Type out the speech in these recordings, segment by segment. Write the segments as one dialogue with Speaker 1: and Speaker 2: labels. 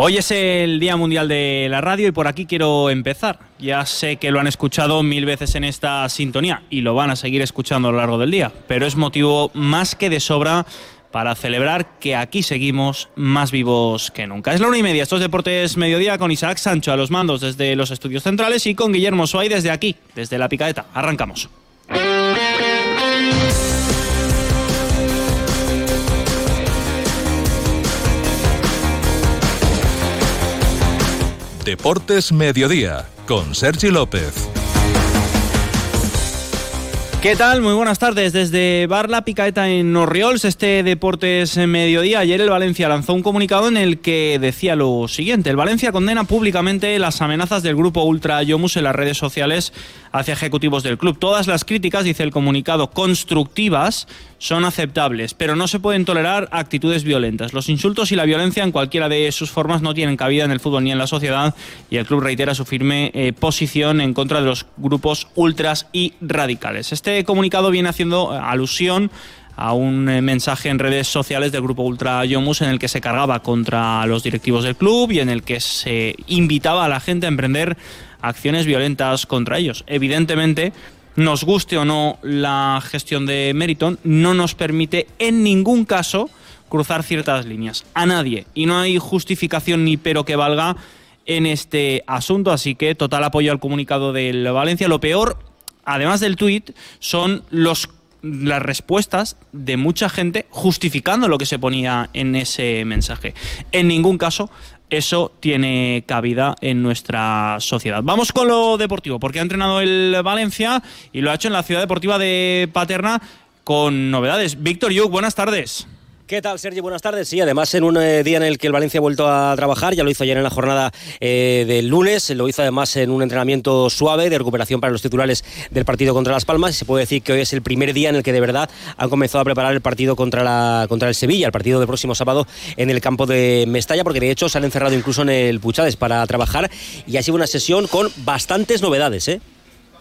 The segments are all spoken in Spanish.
Speaker 1: Hoy es el Día Mundial de la Radio y por aquí quiero empezar. Ya sé que lo han escuchado mil veces en esta sintonía y lo van a seguir escuchando a lo largo del día, pero es motivo más que de sobra para celebrar que aquí seguimos más vivos que nunca. Es la una y media, estos Deportes Mediodía con Isaac Sancho a los mandos desde los estudios centrales y con Guillermo Suárez desde aquí, desde la picadeta. Arrancamos.
Speaker 2: Deportes Mediodía con Sergi López.
Speaker 1: ¿Qué tal? Muy buenas tardes. Desde Bar La Picaeta en Orriols, este Deportes Mediodía. Ayer el Valencia lanzó un comunicado en el que decía lo siguiente. El Valencia condena públicamente las amenazas del grupo Ultra Yomus en las redes sociales hacia ejecutivos del club. Todas las críticas, dice el comunicado, constructivas son aceptables, pero no se pueden tolerar actitudes violentas. Los insultos y la violencia en cualquiera de sus formas no tienen cabida en el fútbol ni en la sociedad y el club reitera su firme eh, posición en contra de los grupos ultras y radicales. Este comunicado viene haciendo eh, alusión a un eh, mensaje en redes sociales del grupo Ultra Yomus en el que se cargaba contra los directivos del club y en el que se invitaba a la gente a emprender acciones violentas contra ellos. Evidentemente, nos guste o no la gestión de Meriton, no nos permite en ningún caso cruzar ciertas líneas. A nadie. Y no hay justificación ni pero que valga en este asunto. Así que total apoyo al comunicado del Valencia. Lo peor, además del tuit, son los las respuestas de mucha gente justificando lo que se ponía en ese mensaje. En ningún caso eso tiene cabida en nuestra sociedad. Vamos con lo deportivo, porque ha entrenado el Valencia y lo ha hecho en la ciudad deportiva de Paterna con novedades. Víctor Yuk, buenas tardes.
Speaker 3: ¿Qué tal, Sergio? Buenas tardes. Sí, además en un eh, día en el que el Valencia ha vuelto a trabajar, ya lo hizo ayer en la jornada eh, del lunes, lo hizo además en un entrenamiento suave de recuperación para los titulares del partido contra Las Palmas se puede decir que hoy es el primer día en el que de verdad han comenzado a preparar el partido contra, la, contra el Sevilla, el partido del próximo sábado en el campo de Mestalla, porque de hecho se han encerrado incluso en el Puchades para trabajar y ha sido una sesión con bastantes novedades. ¿eh?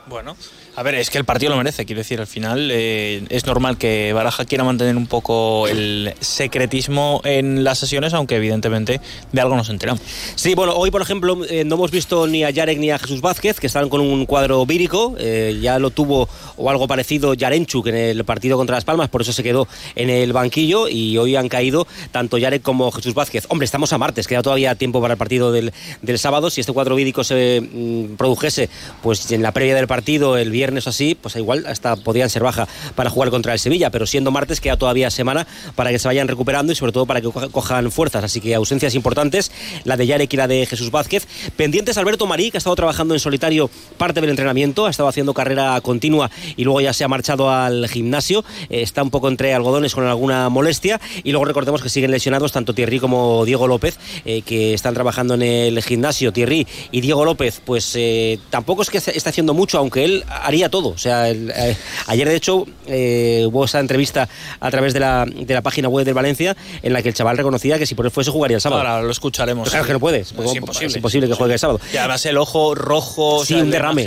Speaker 1: Bueno, a ver, es que el partido lo merece, quiero decir, al final eh, es normal que Baraja quiera mantener un poco el secretismo en las sesiones, aunque evidentemente de algo nos enteramos.
Speaker 3: Sí, bueno, hoy por ejemplo eh, no hemos visto ni a Yarek ni a Jesús Vázquez, que están con un cuadro vírico, eh, ya lo tuvo o algo parecido Yarenchuk en el partido contra Las Palmas, por eso se quedó en el banquillo y hoy han caído tanto Yarek como Jesús Vázquez. Hombre, estamos a martes, queda todavía tiempo para el partido del, del sábado, si este cuadro vírico se mm, produjese pues en la previa del partido el viernes viernes así, pues igual hasta podrían ser baja para jugar contra el Sevilla, pero siendo martes queda todavía semana para que se vayan recuperando y sobre todo para que cojan fuerzas. Así que ausencias importantes, la de Yarek y la de Jesús Vázquez. Pendientes Alberto Marí, que ha estado trabajando en solitario parte del entrenamiento, ha estado haciendo carrera continua y luego ya se ha marchado al gimnasio. Eh, está un poco entre algodones con alguna molestia. Y luego recordemos que siguen lesionados tanto Thierry como Diego López, eh, que están trabajando en el gimnasio. Thierry y Diego López, pues eh, tampoco es que esté haciendo mucho, aunque él haría todo. O sea, eh, ayer de hecho eh, hubo esa entrevista a través de la, de la, página web del Valencia en la que el chaval reconocía que si por él fuese jugaría el sábado.
Speaker 1: Ahora lo escucharemos.
Speaker 3: claro que no puedes. Es
Speaker 1: imposible.
Speaker 3: Es imposible que juegue el sábado.
Speaker 1: Y además el ojo rojo.
Speaker 3: Sí, un derrame.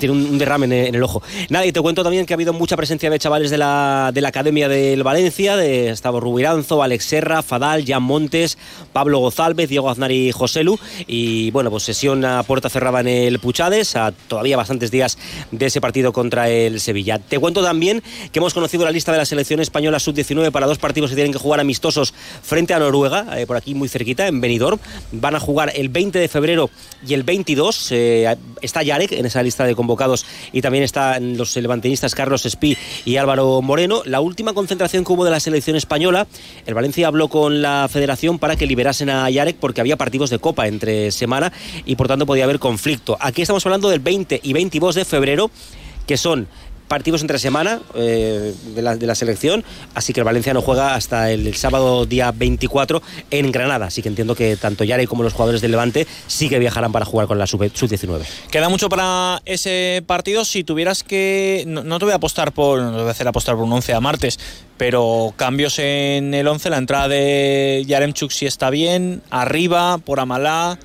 Speaker 3: Tiene un, derrame en, el ojo. Nada, y te cuento también que ha habido mucha presencia de chavales de la, de la Academia del Valencia, de Estado Rubiranzo, Alex Serra, Fadal, Jan Montes, Pablo Gozálvez, Diego Aznar y Joselu. Y bueno, pues sesión a puerta cerrada en el Puchades, a todavía bastantes días de ese partido contra el Sevilla. Te cuento también que hemos conocido la lista de la selección española sub-19 para dos partidos que tienen que jugar amistosos frente a Noruega, eh, por aquí muy cerquita, en Benidorm. Van a jugar el 20 de febrero y el 22. Eh, está Yarek en esa lista de convocados y también están los levantinistas Carlos Espí y Álvaro Moreno. La última concentración que hubo de la selección española, el Valencia habló con la federación para que liberasen a Yarek porque había partidos de Copa entre semana y por tanto podía haber conflicto. Aquí estamos hablando del 20 y 22 de febrero que son partidos entre semana eh, de, la, selección, así que el Valencia no juega hasta el, sábado día 24 en Granada, así que entiendo que tanto Yare como los jugadores del Levante sí que viajarán para jugar con la sub-19.
Speaker 1: Queda mucho para ese partido, si tuvieras que, no, te voy a apostar por, no te voy a hacer apostar por un 11 a martes, pero cambios en el 11, la entrada de Yaremchuk si está bien, arriba, por Amalá,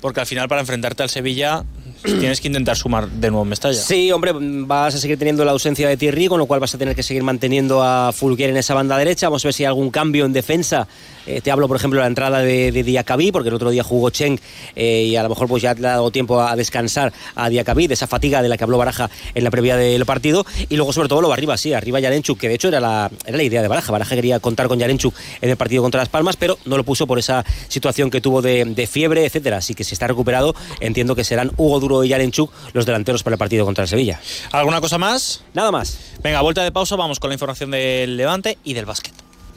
Speaker 1: porque al final para enfrentarte al Sevilla tienes que intentar sumar de nuevo en Mestalla.
Speaker 3: Sí, hombre, vas a seguir teniendo la ausencia de Thierry, con lo cual vas a tener que seguir manteniendo a Fulguer en esa banda derecha. Vamos a ver si hay algún cambio en defensa. Eh, te hablo, por ejemplo, de la entrada de, de Diacabí, porque el otro día jugó Cheng eh, y a lo mejor pues ya le ha dado tiempo a descansar a Diacabí, de esa fatiga de la que habló Baraja en la previa del partido. Y luego, sobre todo, lo arriba, sí, arriba Yarenchuk, que de hecho era la, era la idea de Baraja. Baraja quería contar con Yarenchuk en el partido contra Las Palmas, pero no lo puso por esa situación que tuvo de, de fiebre, etcétera. Así que si está recuperado, entiendo que serán Hugo Duro y Yarenchuk los delanteros para el partido contra el Sevilla.
Speaker 1: ¿Alguna cosa más?
Speaker 3: Nada más.
Speaker 1: Venga, vuelta de pausa, vamos con la información del Levante y del básquet.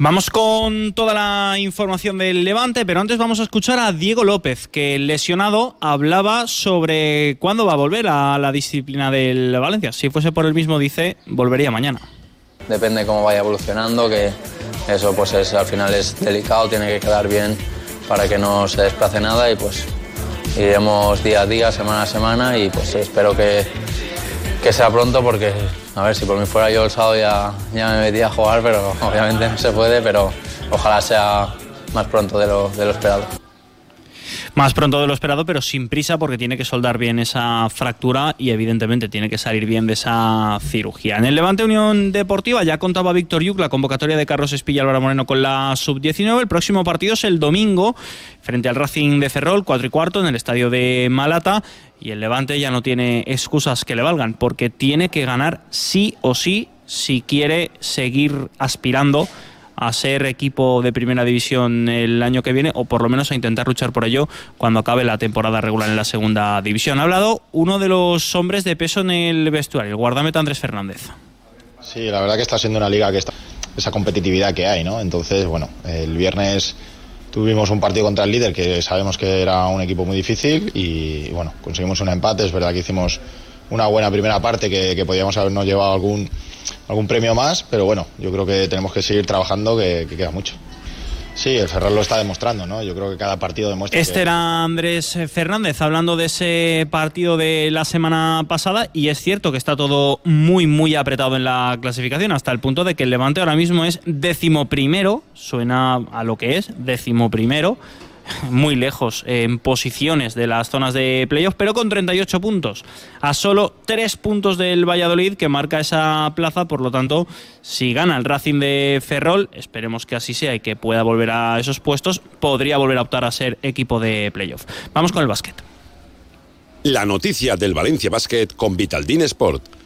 Speaker 1: Vamos con toda la información del Levante, pero antes vamos a escuchar a Diego López, que lesionado hablaba sobre cuándo va a volver a la disciplina del Valencia. Si fuese por el mismo, dice, volvería mañana.
Speaker 4: Depende cómo vaya evolucionando, que eso pues es, al final es delicado, tiene que quedar bien para que no se desplace nada y pues iremos día a día, semana a semana y pues espero que, que sea pronto porque a ver, si por mí fuera yo el sábado ya, ya me metía a jugar, pero obviamente no se puede, pero ojalá sea más pronto de lo, de lo esperado.
Speaker 1: Más pronto de lo esperado, pero sin prisa porque tiene que soldar bien esa fractura y evidentemente tiene que salir bien de esa cirugía. En el Levante Unión Deportiva ya contaba Víctor Yuk la convocatoria de Carlos Espilla Álvaro Moreno con la sub-19. El próximo partido es el domingo frente al Racing de Ferrol, 4 y cuarto en el estadio de Malata. Y el Levante ya no tiene excusas que le valgan porque tiene que ganar sí o sí si quiere seguir aspirando a ser equipo de primera división el año que viene o por lo menos a intentar luchar por ello cuando acabe la temporada regular en la segunda división. Ha hablado uno de los hombres de peso en el vestuario, el guardameta Andrés Fernández.
Speaker 5: Sí, la verdad que está siendo una liga que está esa competitividad que hay, ¿no? Entonces, bueno, el viernes tuvimos un partido contra el líder que sabemos que era un equipo muy difícil y bueno, conseguimos un empate, es verdad que hicimos una buena primera parte que, que podíamos habernos llevado algún algún premio más, pero bueno, yo creo que tenemos que seguir trabajando, que, que queda mucho. Sí, el Ferrer lo está demostrando, ¿no? Yo creo que cada partido demuestra.
Speaker 1: Este
Speaker 5: que...
Speaker 1: era Andrés Fernández hablando de ese partido de la semana pasada y es cierto que está todo muy, muy apretado en la clasificación hasta el punto de que el Levante ahora mismo es decimoprimero, suena a lo que es, decimoprimero muy lejos en posiciones de las zonas de playoff, pero con 38 puntos, a solo 3 puntos del Valladolid que marca esa plaza, por lo tanto, si gana el Racing de Ferrol, esperemos que así sea y que pueda volver a esos puestos, podría volver a optar a ser equipo de playoff. Vamos con el básquet.
Speaker 6: La noticia del Valencia Basket con Vitaldin Sport.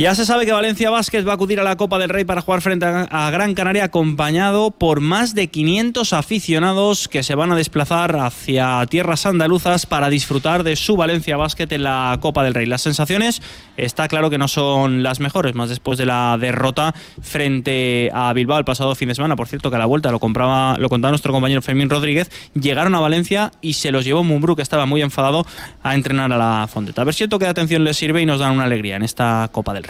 Speaker 1: Ya se sabe que Valencia Vázquez va a acudir a la Copa del Rey para jugar frente a Gran Canaria acompañado por más de 500 aficionados que se van a desplazar hacia tierras andaluzas para disfrutar de su Valencia Basket en la Copa del Rey. Las sensaciones está claro que no son las mejores, más después de la derrota frente a Bilbao el pasado fin de semana. Por cierto, que a la vuelta lo, compraba, lo contaba nuestro compañero Fermín Rodríguez, llegaron a Valencia y se los llevó Mumbrú, que estaba muy enfadado a entrenar a la Fonteta. A ver si el toque atención les sirve y nos dan una alegría en esta Copa del Rey.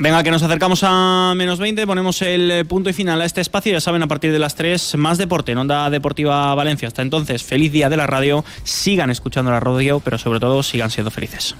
Speaker 1: Venga, que nos acercamos a menos 20, ponemos el punto y final a este espacio. Ya saben, a partir de las 3, más deporte en Onda Deportiva Valencia. Hasta entonces, feliz día de la radio. Sigan escuchando la radio, pero sobre todo sigan siendo felices.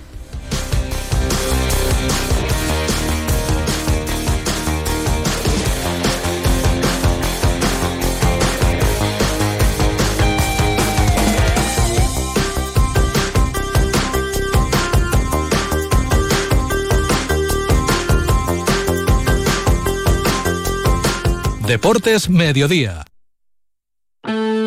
Speaker 2: Deportes Mediodía.